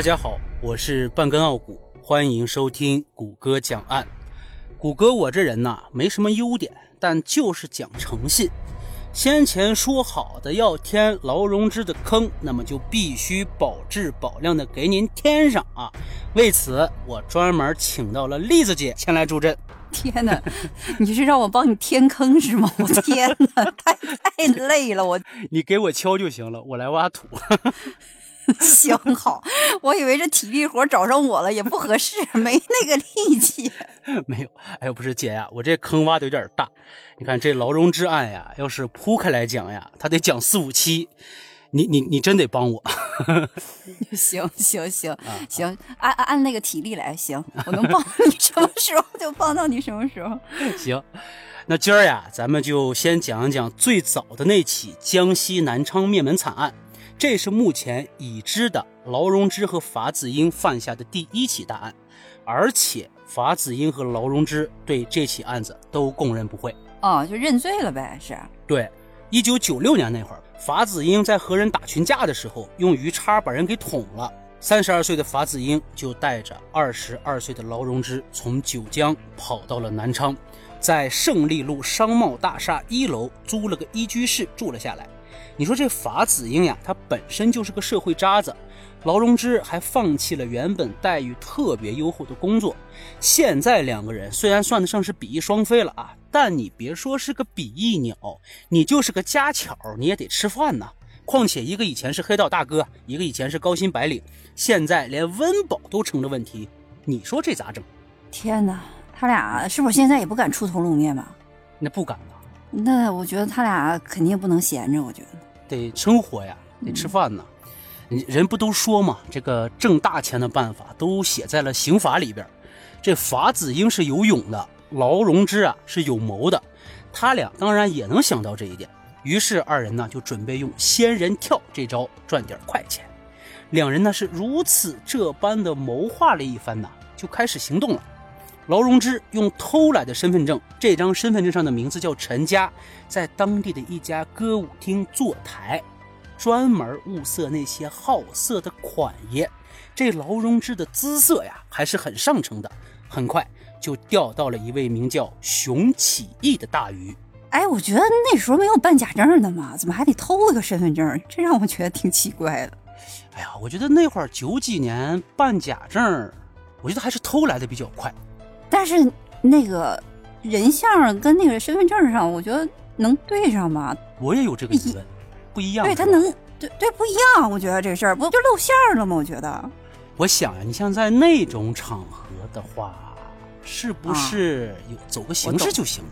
大家好，我是半根傲骨，欢迎收听谷歌讲案。谷歌我这人呐，没什么优点，但就是讲诚信。先前说好的要填劳荣枝的坑，那么就必须保质保量的给您填上啊！为此，我专门请到了栗子姐前来助阵。天哪，你是让我帮你填坑是吗？我 天哪，太太累了，我你给我敲就行了，我来挖土。行好，我以为这体力活找上我了也不合适，没那个力气。没有，哎呦，不是姐呀，我这坑挖的有点大。你看这劳荣枝案呀，要是铺开来讲呀，他得讲四五期。你你你真得帮我。行行行行，按按按那个体力来，行，我能帮你什么时候就帮到你什么时候。行，那今儿呀，咱们就先讲一讲最早的那起江西南昌灭门惨案。这是目前已知的劳荣枝和法子英犯下的第一起大案，而且法子英和劳荣枝对这起案子都供认不讳。哦，就认罪了呗？是。对，一九九六年那会儿，法子英在和人打群架的时候，用鱼叉把人给捅了。三十二岁的法子英就带着二十二岁的劳荣枝从九江跑到了南昌，在胜利路商贸大厦一楼租了个一居室住了下来。你说这法子英呀，他本身就是个社会渣子，劳荣枝还放弃了原本待遇特别优厚的工作。现在两个人虽然算得上是比翼双飞了啊，但你别说是个比翼鸟，你就是个家巧，你也得吃饭呐。况且一个以前是黑道大哥，一个以前是高薪白领，现在连温饱都成了问题，你说这咋整？天哪，他俩是不是现在也不敢出头露面吧？那不敢吧？那我觉得他俩肯定不能闲着，我觉得。得生活呀，得吃饭呢。人不都说嘛，这个挣大钱的办法都写在了刑法里边。这法子英是有勇的，劳荣枝啊是有谋的，他俩当然也能想到这一点。于是二人呢就准备用仙人跳这招赚点快钱。两人呢是如此这般的谋划了一番呢，就开始行动了。劳荣枝用偷来的身份证，这张身份证上的名字叫陈佳，在当地的一家歌舞厅坐台，专门物色那些好色的款爷。这劳荣枝的姿色呀，还是很上乘的。很快就钓到了一位名叫熊启义的大鱼。哎，我觉得那时候没有办假证的嘛，怎么还得偷个身份证？这让我觉得挺奇怪的。哎呀，我觉得那会儿九几年办假证，我觉得还是偷来的比较快。但是那个人像跟那个身份证上，我觉得能对上吗？我也有这个疑问，不一样。对他能对对不一样，我觉得这事儿不就露馅了吗？我觉得。我想呀，你像在那种场合的话，是不是有走个形式就行了？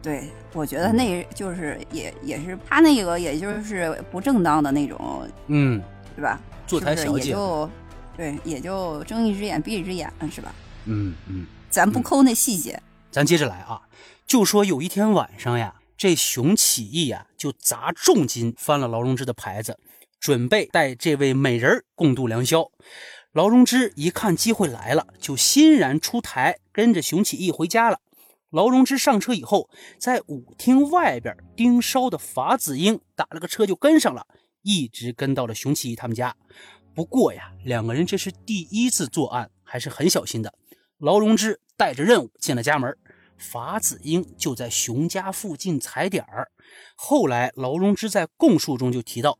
对，我觉得那就是也也是他那个，也就是不正当的那种，嗯，对吧？坐台小姐，也就对，也就睁一只眼闭一只眼，是吧？嗯嗯。咱不抠那细节，咱接着来啊。就说有一天晚上呀，这熊起义呀就砸重金翻了劳荣枝的牌子，准备带这位美人共度良宵。劳荣枝一看机会来了，就欣然出台，跟着熊起义回家了。劳荣枝上车以后，在舞厅外边盯梢的法子英打了个车就跟上了，一直跟到了熊起义他们家。不过呀，两个人这是第一次作案，还是很小心的。劳荣枝带着任务进了家门，法子英就在熊家附近踩点儿。后来劳荣枝在供述中就提到，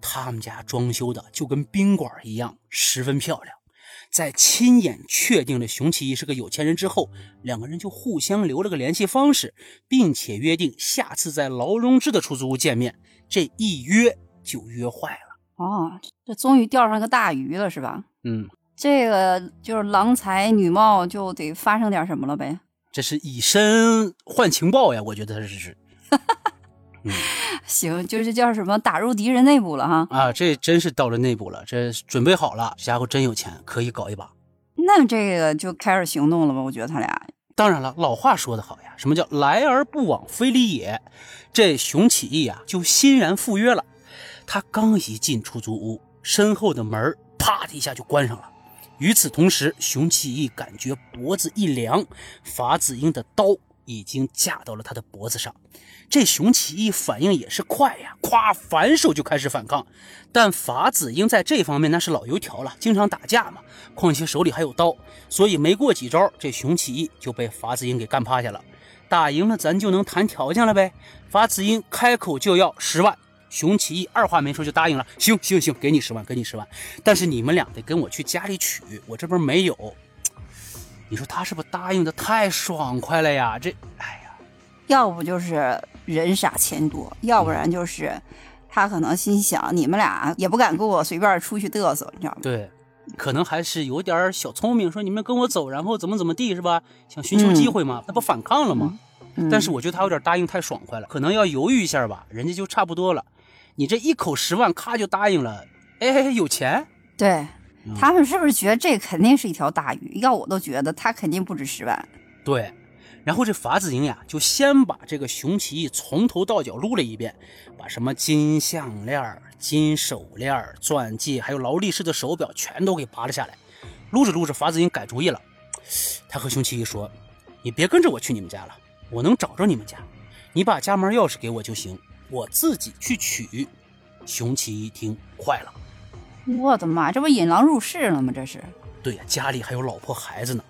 他们家装修的就跟宾馆一样，十分漂亮。在亲眼确定了熊起义是个有钱人之后，两个人就互相留了个联系方式，并且约定下次在劳荣枝的出租屋见面。这一约就约坏了。哦，这终于钓上个大鱼了，是吧？嗯。这个就是郎才女貌，就得发生点什么了呗。这是以身换情报呀，我觉得这是。嗯，行，就是叫什么打入敌人内部了哈。啊，这真是到了内部了，这准备好了，这家伙真有钱，可以搞一把。那这个就开始行动了吧？我觉得他俩。当然了，老话说得好呀，什么叫来而不往非礼也？这熊起义啊，就欣然赴约了。他刚一进出租屋，身后的门啪的一下就关上了。与此同时，熊起义感觉脖子一凉，法子英的刀已经架到了他的脖子上。这熊起义反应也是快呀，咵反手就开始反抗。但法子英在这方面那是老油条了，经常打架嘛，况且手里还有刀，所以没过几招，这熊起义就被法子英给干趴下了。打赢了，咱就能谈条件了呗。法子英开口就要十万，熊奇义二话没说就答应了。行行行，给你十万，给你十万，但是你们俩得跟我去家里取，我这边没有。你说他是不是答应的太爽快了呀？这，哎呀，要不就是人傻钱多，要不然就是他可能心想你们俩也不敢跟我随便出去嘚瑟，你知道吗？对，可能还是有点小聪明，说你们跟我走，然后怎么怎么地，是吧？想寻求机会嘛，那不反抗了吗？但是我觉得他有点答应太爽快了，可能要犹豫一下吧。人家就差不多了，你这一口十万，咔就答应了，哎，有钱？对。他们是不是觉得这肯定是一条大鱼？要我都觉得他肯定不止十万。对，然后这法子英呀，就先把这个熊起义从头到脚撸了一遍，把什么金项链、金手链、钻戒，还有劳力士的手表全都给扒了下来。撸着撸着，法子英改主意了，他和熊起义说：“你别跟着我去你们家了，我能找着你们家，你把家门钥匙给我就行，我自己去取。”熊奇一听，坏了。我的妈，这不引狼入室了吗？这是。对呀，家里还有老婆孩子呢。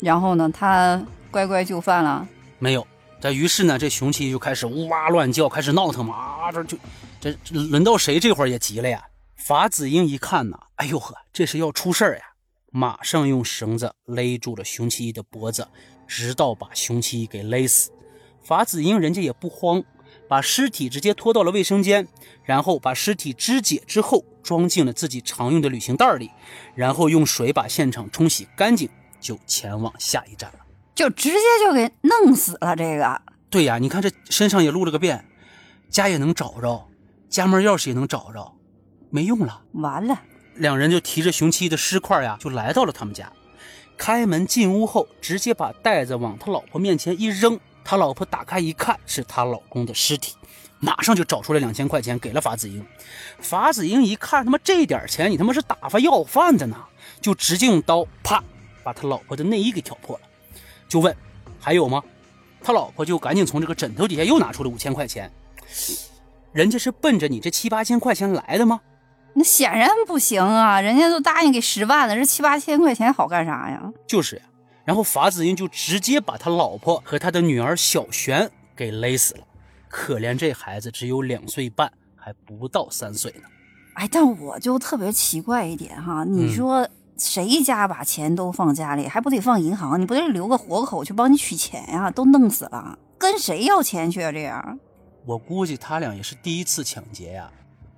然后呢，他乖乖就范了？没有。这于是呢，这熊七就开始呜哇乱叫，开始闹腾嘛。啊，这就这轮到谁这会儿也急了呀？法子英一看呐，哎呦呵，这是要出事儿呀！马上用绳子勒住了熊七的脖子，直到把熊七给勒死。法子英人家也不慌，把尸体直接拖到了卫生间，然后把尸体肢解之后。装进了自己常用的旅行袋里，然后用水把现场冲洗干净，就前往下一站了。就直接就给弄死了。这个，对呀，你看这身上也露了个遍，家也能找着，家门钥匙也能找着，没用了，完了。两人就提着熊七的尸块呀，就来到了他们家。开门进屋后，直接把袋子往他老婆面前一扔。他老婆打开一看，是他老公的尸体。马上就找出来两千块钱给了法子英，法子英一看，他妈这点钱你他妈是打发要饭的呢，就直接用刀啪把他老婆的内衣给挑破了，就问还有吗？他老婆就赶紧从这个枕头底下又拿出了五千块钱，人家是奔着你这七八千块钱来的吗？那显然不行啊，人家都答应给十万了，这七八千块钱好干啥呀？就是呀，然后法子英就直接把他老婆和他的女儿小璇给勒死了。可怜这孩子只有两岁半，还不到三岁呢。哎，但我就特别奇怪一点哈，你说谁家把钱都放家里，还不得放银行？你不得留个活口去帮你取钱呀？都弄死了，跟谁要钱去啊？这样，我估计他俩也是第一次抢劫呀，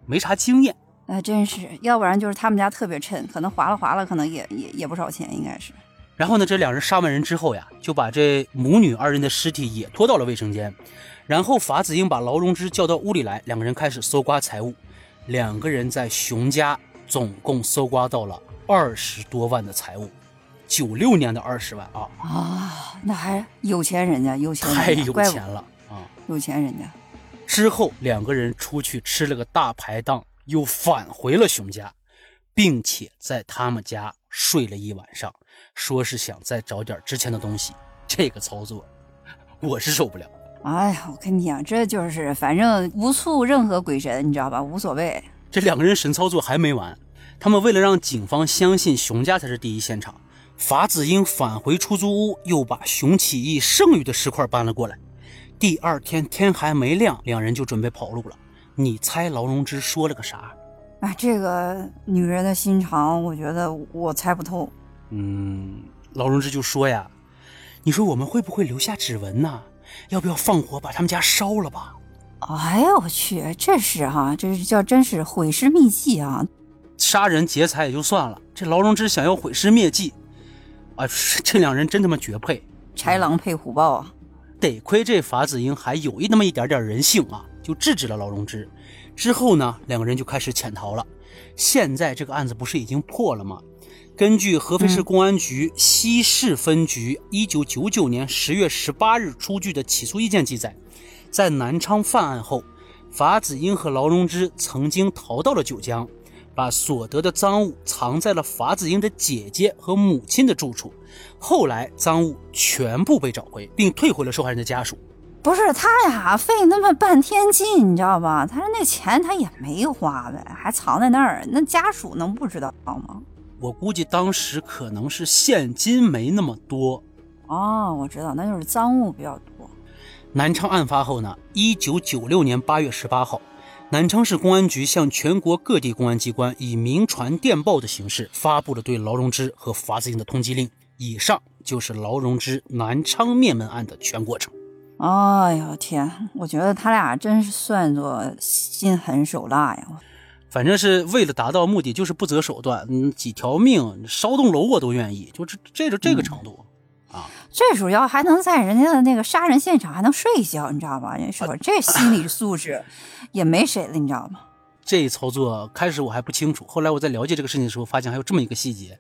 没啥经验。哎，真是，要不然就是他们家特别趁，可能划拉划拉，可能也也也不少钱，应该是。然后呢，这两人杀完人之后呀，就把这母女二人的尸体也拖到了卫生间。然后法子英把劳荣枝叫到屋里来，两个人开始搜刮财物。两个人在熊家总共搜刮到了二十多万的财物，九六年的二十万啊！啊，那还有钱人家，有钱太有钱了啊！有钱人家。之后两个人出去吃了个大排档，又返回了熊家，并且在他们家睡了一晚上，说是想再找点值钱的东西。这个操作，我是受不了。哎呀，我跟你讲，这就是反正无触任何鬼神，你知道吧？无所谓。这两个人神操作还没完，他们为了让警方相信熊家才是第一现场，法子英返回出租屋，又把熊起义剩余的石块搬了过来。第二天天还没亮，两人就准备跑路了。你猜劳荣枝说了个啥？啊，这个女人的心肠，我觉得我猜不透。嗯，劳荣枝就说呀：“你说我们会不会留下指纹呢？”要不要放火把他们家烧了吧？哎呀，我去，这是哈，这是叫真是毁尸灭迹啊！杀人劫财也就算了，这劳荣枝想要毁尸灭迹，啊，这两人真他妈绝配，豺狼配虎豹啊！得亏这法子英还有一那么一点点人性啊，就制止了劳荣枝。之后呢，两个人就开始潜逃了。现在这个案子不是已经破了吗？根据合肥市公安局西市分局一九九九年十月十八日出具的起诉意见记载，在南昌犯案后，法子英和劳荣枝曾经逃到了九江，把所得的赃物藏在了法子英的姐姐和母亲的住处。后来赃物全部被找回，并退回了受害人的家属。不是他俩费那么半天劲，你知道吧？他说那钱他也没花呗，还藏在那儿，那家属能不知道吗？我估计当时可能是现金没那么多。哦，我知道，那就是赃物比较多。南昌案发后呢，一九九六年八月十八号，南昌市公安局向全国各地公安机关以明传电报的形式发布了对劳荣枝和法子英的通缉令。以上就是劳荣枝南昌灭门案的全过程。哎呦天，我觉得他俩真是算作心狠手辣呀！反正是为了达到目的，就是不择手段，嗯，几条命烧栋楼我都愿意，就这这就这个程度啊。最主要还能在人家的那个杀人现场还能睡一觉，你知道吧？人说这心理素质也没谁了，你知道吗？这一操作开始我还不清楚，后来我在了解这个事情的时候，发现还有这么一个细节：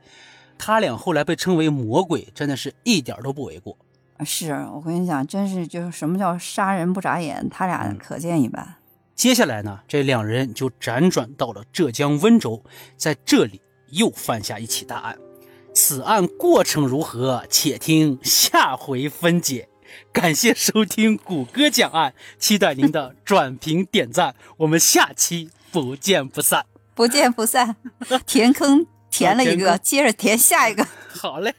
他俩后来被称为魔鬼，真的是一点都不为过。是我跟你讲，真是就是什么叫杀人不眨眼，他俩可见一斑。接下来呢，这两人就辗转到了浙江温州，在这里又犯下一起大案。此案过程如何？且听下回分解。感谢收听谷歌讲案，期待您的 转评点赞，我们下期不见不散，不见不散。填坑填了一个，接着填下一个。好嘞。